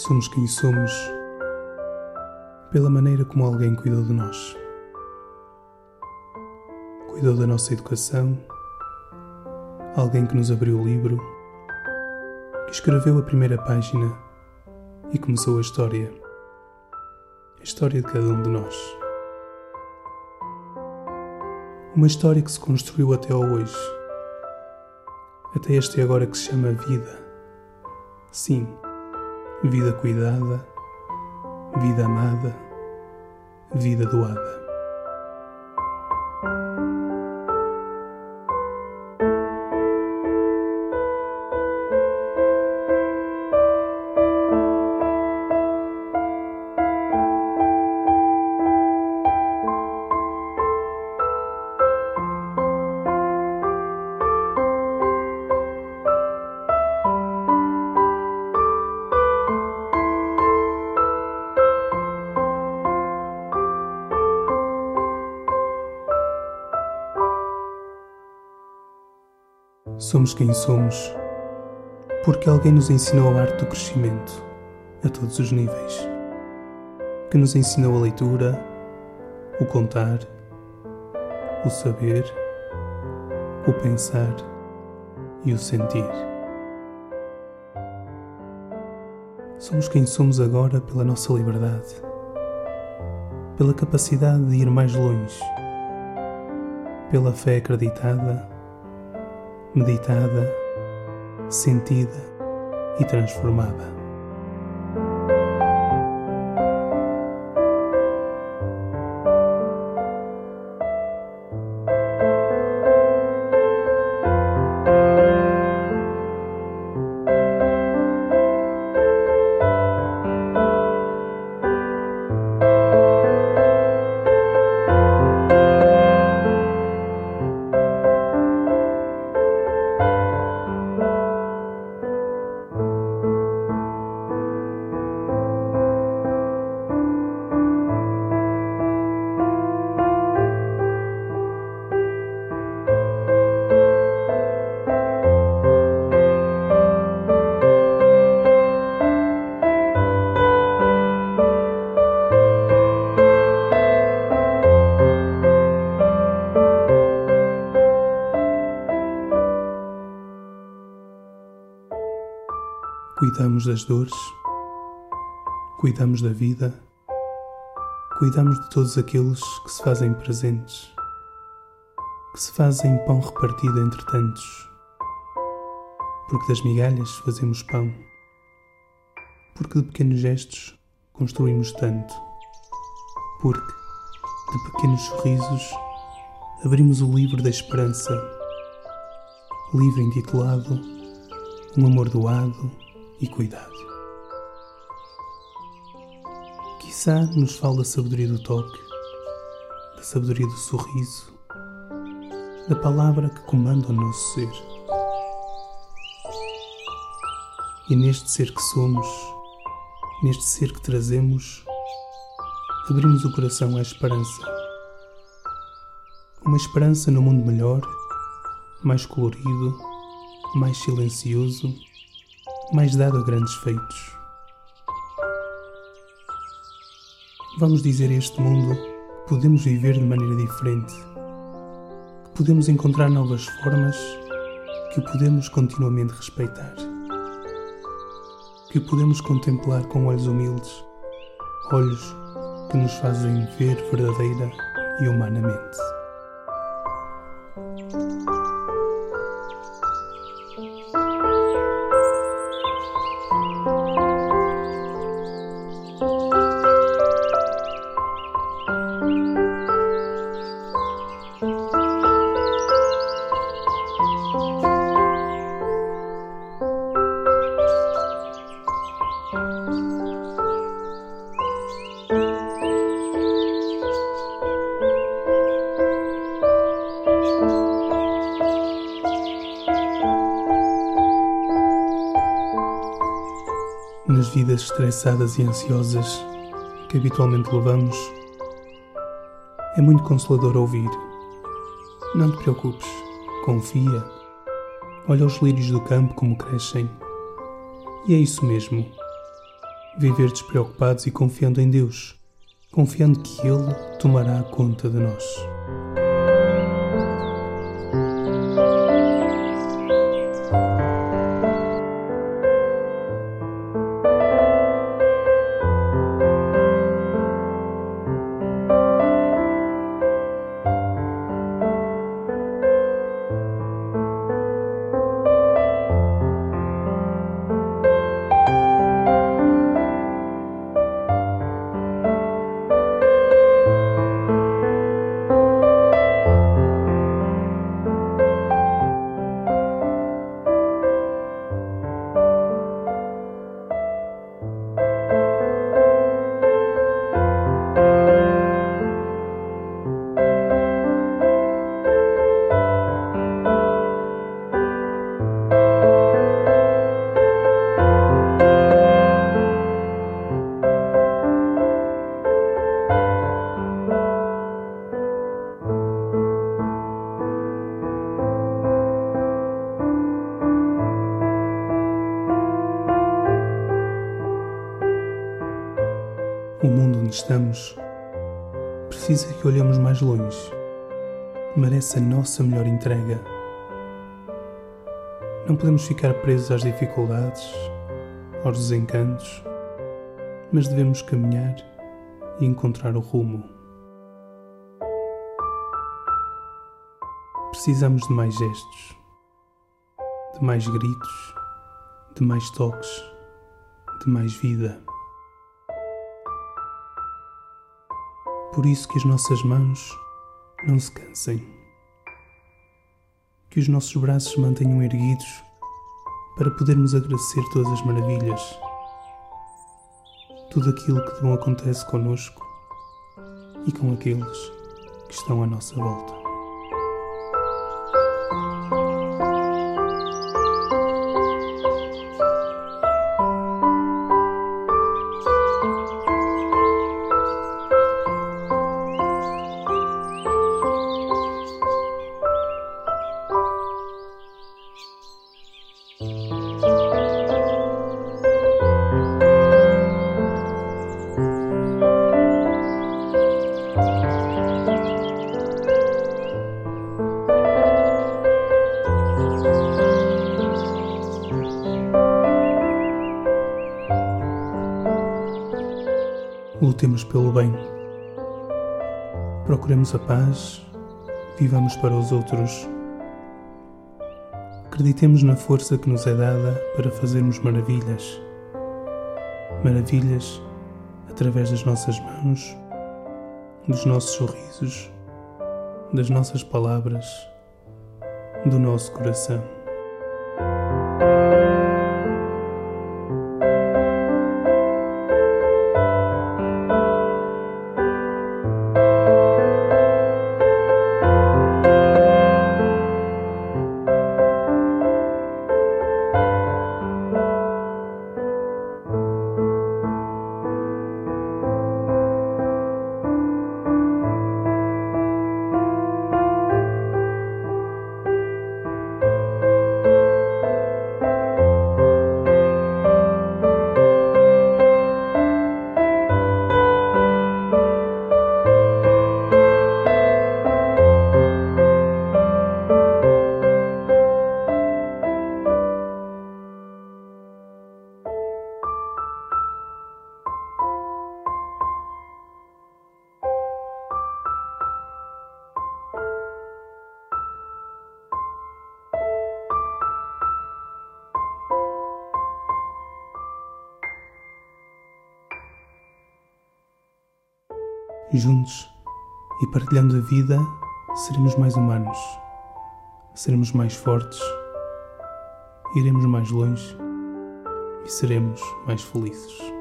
Somos quem somos pela maneira como alguém cuidou de nós. Cuidou da nossa educação, alguém que nos abriu o livro, que escreveu a primeira página e começou a história. A história de cada um de nós. Uma história que se construiu até ao hoje. Até este agora que se chama vida. Sim, vida cuidada, vida amada, vida doada. Somos quem somos porque alguém nos ensinou a arte do crescimento a todos os níveis. Que nos ensinou a leitura, o contar, o saber, o pensar e o sentir. Somos quem somos agora pela nossa liberdade, pela capacidade de ir mais longe, pela fé acreditada meditada, sentida e transformada. Cuidamos das dores, cuidamos da vida, cuidamos de todos aqueles que se fazem presentes, que se fazem pão repartido entre tantos, porque das migalhas fazemos pão, porque de pequenos gestos construímos tanto, porque de pequenos sorrisos abrimos o livro da esperança, livro intitulado Um Amor Doado e cuidado. Quizá nos fale da sabedoria do toque, da sabedoria do sorriso, da palavra que comanda o nosso ser. E neste ser que somos, neste ser que trazemos, abrimos o coração à esperança. Uma esperança no mundo melhor, mais colorido, mais silencioso mais dado a grandes feitos. Vamos dizer a este mundo que podemos viver de maneira diferente, que podemos encontrar novas formas, que o podemos continuamente respeitar, que o podemos contemplar com olhos humildes, olhos que nos fazem ver verdadeira e humanamente. Nas vidas estressadas e ansiosas que habitualmente levamos, é muito consolador ouvir. Não te preocupes, confia. Olha os lírios do campo como crescem. E é isso mesmo. Viver despreocupados e confiando em Deus, confiando que Ele tomará conta de nós. Estamos precisa que olhemos mais longe. Merece a nossa melhor entrega. Não podemos ficar presos às dificuldades, aos desencantos, mas devemos caminhar e encontrar o rumo. Precisamos de mais gestos, de mais gritos, de mais toques, de mais vida. Por isso que as nossas mãos não se cansem. Que os nossos braços se mantenham erguidos para podermos agradecer todas as maravilhas, tudo aquilo que bom acontece conosco e com aqueles que estão à nossa volta. Lutemos pelo bem. Procuremos a paz, vivamos para os outros. Acreditemos na força que nos é dada para fazermos maravilhas. Maravilhas através das nossas mãos, dos nossos sorrisos, das nossas palavras, do nosso coração. Juntos e partilhando a vida, seremos mais humanos, seremos mais fortes, iremos mais longe e seremos mais felizes.